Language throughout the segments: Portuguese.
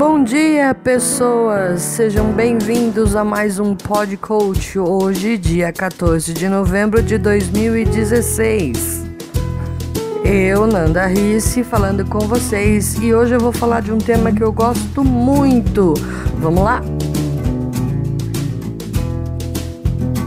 Bom dia, pessoas! Sejam bem-vindos a mais um Pod Coach. Hoje, dia 14 de novembro de 2016. Eu, Nanda Risse, falando com vocês e hoje eu vou falar de um tema que eu gosto muito. Vamos lá?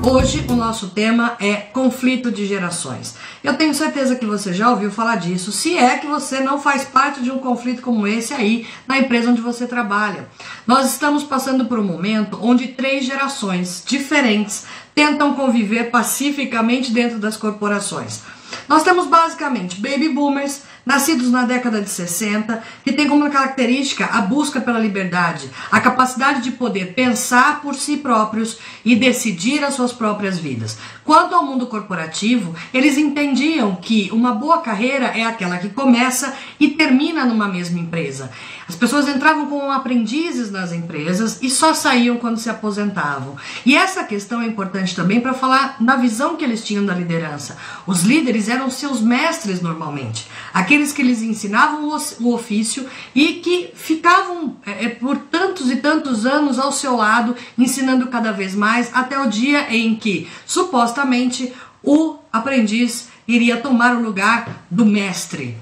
Hoje o nosso tema é conflito de gerações. Eu tenho certeza que você já ouviu falar disso, se é que você não faz parte de um conflito como esse aí na empresa onde você trabalha. Nós estamos passando por um momento onde três gerações diferentes tentam conviver pacificamente dentro das corporações. Nós temos basicamente baby boomers, nascidos na década de 60, que tem como característica a busca pela liberdade, a capacidade de poder pensar por si próprios e decidir as suas próprias vidas. Quanto ao mundo corporativo, eles entendiam que uma boa carreira é aquela que começa e termina numa mesma empresa. As pessoas entravam como aprendizes nas empresas e só saíam quando se aposentavam. E essa questão é importante também para falar na visão que eles tinham da liderança. Os líderes eram seus mestres normalmente, aqueles que eles ensinavam o ofício e que ficavam é, é, por tantos e tantos anos ao seu lado, ensinando cada vez mais, até o dia em que supostamente o aprendiz iria tomar o lugar do mestre.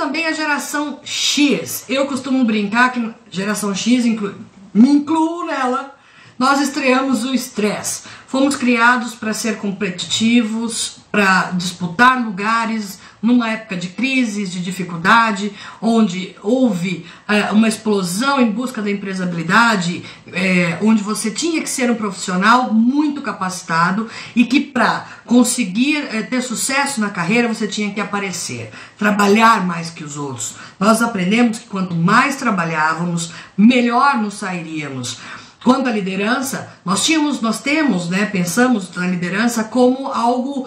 Também a geração X. Eu costumo brincar que geração X, inclu me incluo nela, nós estreamos o estresse. Fomos criados para ser competitivos, para disputar lugares numa época de crises, de dificuldade, onde houve é, uma explosão em busca da empresabilidade, é, onde você tinha que ser um profissional muito capacitado e que para conseguir é, ter sucesso na carreira você tinha que aparecer, trabalhar mais que os outros. Nós aprendemos que quanto mais trabalhávamos, melhor nos sairíamos. Quanto à liderança, nós tínhamos, nós temos, né, pensamos na liderança como algo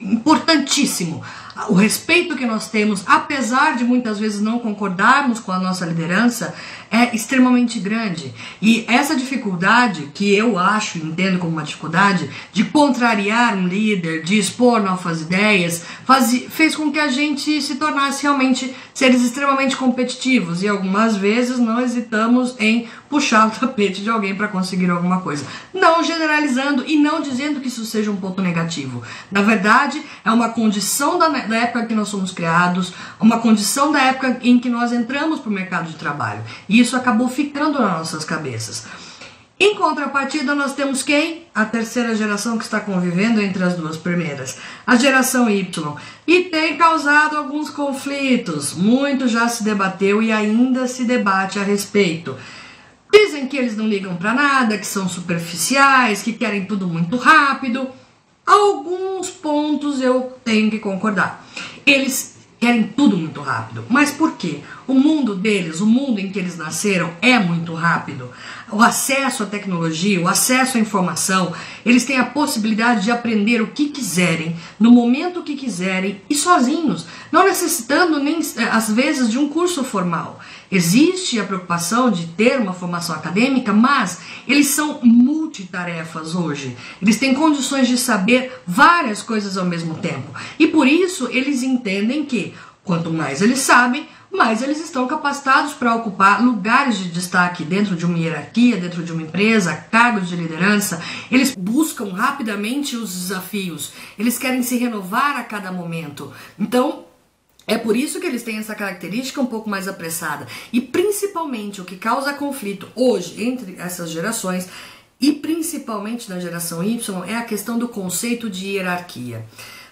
importantíssimo. O respeito que nós temos, apesar de muitas vezes não concordarmos com a nossa liderança, é extremamente grande. E essa dificuldade, que eu acho, entendo como uma dificuldade, de contrariar um líder, de expor novas ideias, faz, fez com que a gente se tornasse realmente seres extremamente competitivos. E algumas vezes não hesitamos em puxar o tapete de alguém para conseguir alguma coisa. Não generalizando e não dizendo que isso seja um ponto negativo. Na verdade, é uma condição da, da época que nós somos criados, uma condição da época em que nós entramos para o mercado de trabalho. E isso acabou ficando nas nossas cabeças. Em contrapartida, nós temos quem? A terceira geração que está convivendo entre as duas primeiras, a geração Y. E tem causado alguns conflitos. Muito já se debateu e ainda se debate a respeito. Dizem que eles não ligam para nada, que são superficiais, que querem tudo muito rápido. Alguns pontos eu tenho que concordar. Eles querem tudo muito rápido. Mas por quê? O mundo deles, o mundo em que eles nasceram, é muito rápido. O acesso à tecnologia, o acesso à informação, eles têm a possibilidade de aprender o que quiserem, no momento que quiserem e sozinhos, não necessitando nem às vezes de um curso formal. Existe a preocupação de ter uma formação acadêmica, mas eles são multitarefas hoje. Eles têm condições de saber várias coisas ao mesmo tempo. E por isso eles entendem que quanto mais eles sabem, mais eles estão capacitados para ocupar lugares de destaque dentro de uma hierarquia, dentro de uma empresa, cargos de liderança. Eles buscam rapidamente os desafios, eles querem se renovar a cada momento. Então, é por isso que eles têm essa característica um pouco mais apressada. E principalmente o que causa conflito hoje entre essas gerações e principalmente na geração Y é a questão do conceito de hierarquia.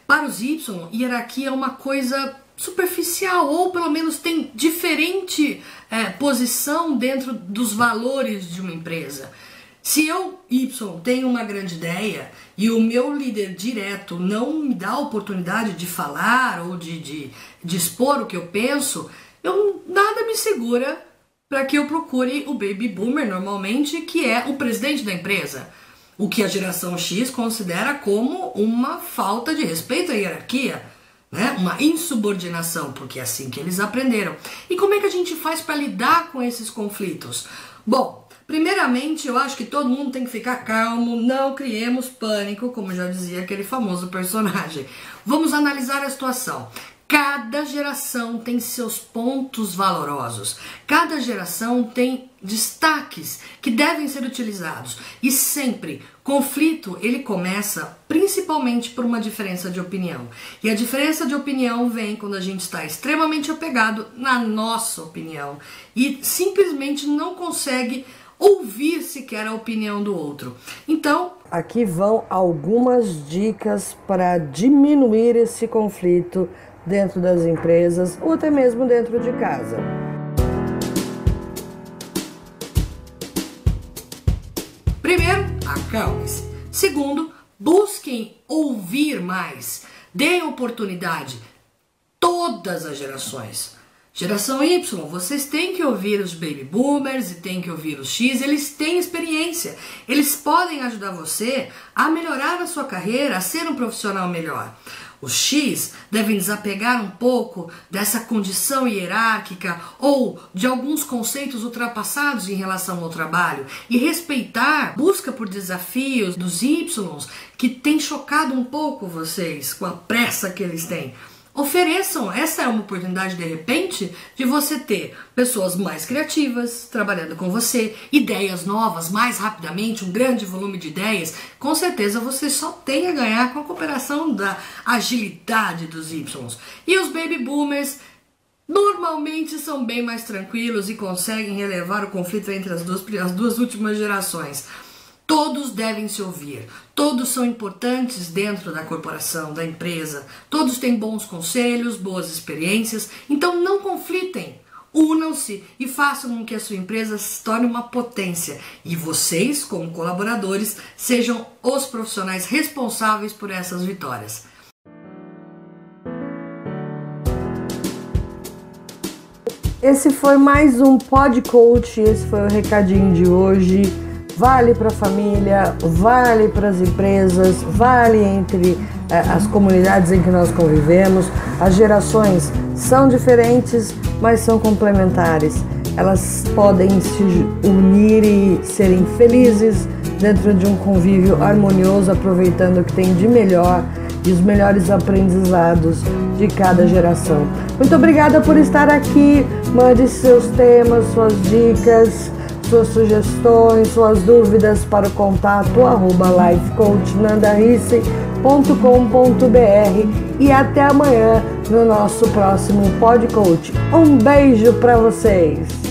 Para os Y, hierarquia é uma coisa superficial ou pelo menos tem diferente é, posição dentro dos valores de uma empresa. Se eu, Y, tenho uma grande ideia e o meu líder direto não me dá a oportunidade de falar ou de, de, de expor o que eu penso, eu, nada me segura para que eu procure o baby boomer normalmente, que é o presidente da empresa. O que a geração X considera como uma falta de respeito à hierarquia, né? Uma insubordinação, porque é assim que eles aprenderam. E como é que a gente faz para lidar com esses conflitos? Bom, Primeiramente, eu acho que todo mundo tem que ficar calmo, não criemos pânico, como já dizia aquele famoso personagem. Vamos analisar a situação. Cada geração tem seus pontos valorosos. Cada geração tem destaques que devem ser utilizados. E sempre, conflito, ele começa principalmente por uma diferença de opinião. E a diferença de opinião vem quando a gente está extremamente apegado na nossa opinião e simplesmente não consegue ouvir sequer a opinião do outro. Então, aqui vão algumas dicas para diminuir esse conflito dentro das empresas ou até mesmo dentro de casa. Primeiro, acalme-se. Segundo, busquem ouvir mais. Deem oportunidade. Todas as gerações. Geração Y, vocês têm que ouvir os baby boomers e têm que ouvir os X, eles têm experiência. Eles podem ajudar você a melhorar a sua carreira, a ser um profissional melhor. Os X devem desapegar um pouco dessa condição hierárquica ou de alguns conceitos ultrapassados em relação ao trabalho e respeitar busca por desafios dos Y que tem chocado um pouco vocês com a pressa que eles têm. Ofereçam, essa é uma oportunidade de repente de você ter pessoas mais criativas trabalhando com você, ideias novas mais rapidamente, um grande volume de ideias. Com certeza você só tem a ganhar com a cooperação da agilidade dos Y. E os baby boomers normalmente são bem mais tranquilos e conseguem relevar o conflito entre as duas, as duas últimas gerações. Todos devem se ouvir, todos são importantes dentro da corporação, da empresa, todos têm bons conselhos, boas experiências, então não conflitem. Unam-se e façam com que a sua empresa se torne uma potência. E vocês, como colaboradores, sejam os profissionais responsáveis por essas vitórias. Esse foi mais um Pod Coach, esse foi o recadinho de hoje vale para a família, vale para as empresas, vale entre eh, as comunidades em que nós convivemos. As gerações são diferentes, mas são complementares. Elas podem se unir e serem felizes dentro de um convívio harmonioso, aproveitando o que tem de melhor e os melhores aprendizados de cada geração. Muito obrigada por estar aqui. Mande seus temas, suas dicas suas sugestões, suas dúvidas para o contato arroba lifecoachnandarice.com.br e até amanhã no nosso próximo Pod. Um beijo para vocês!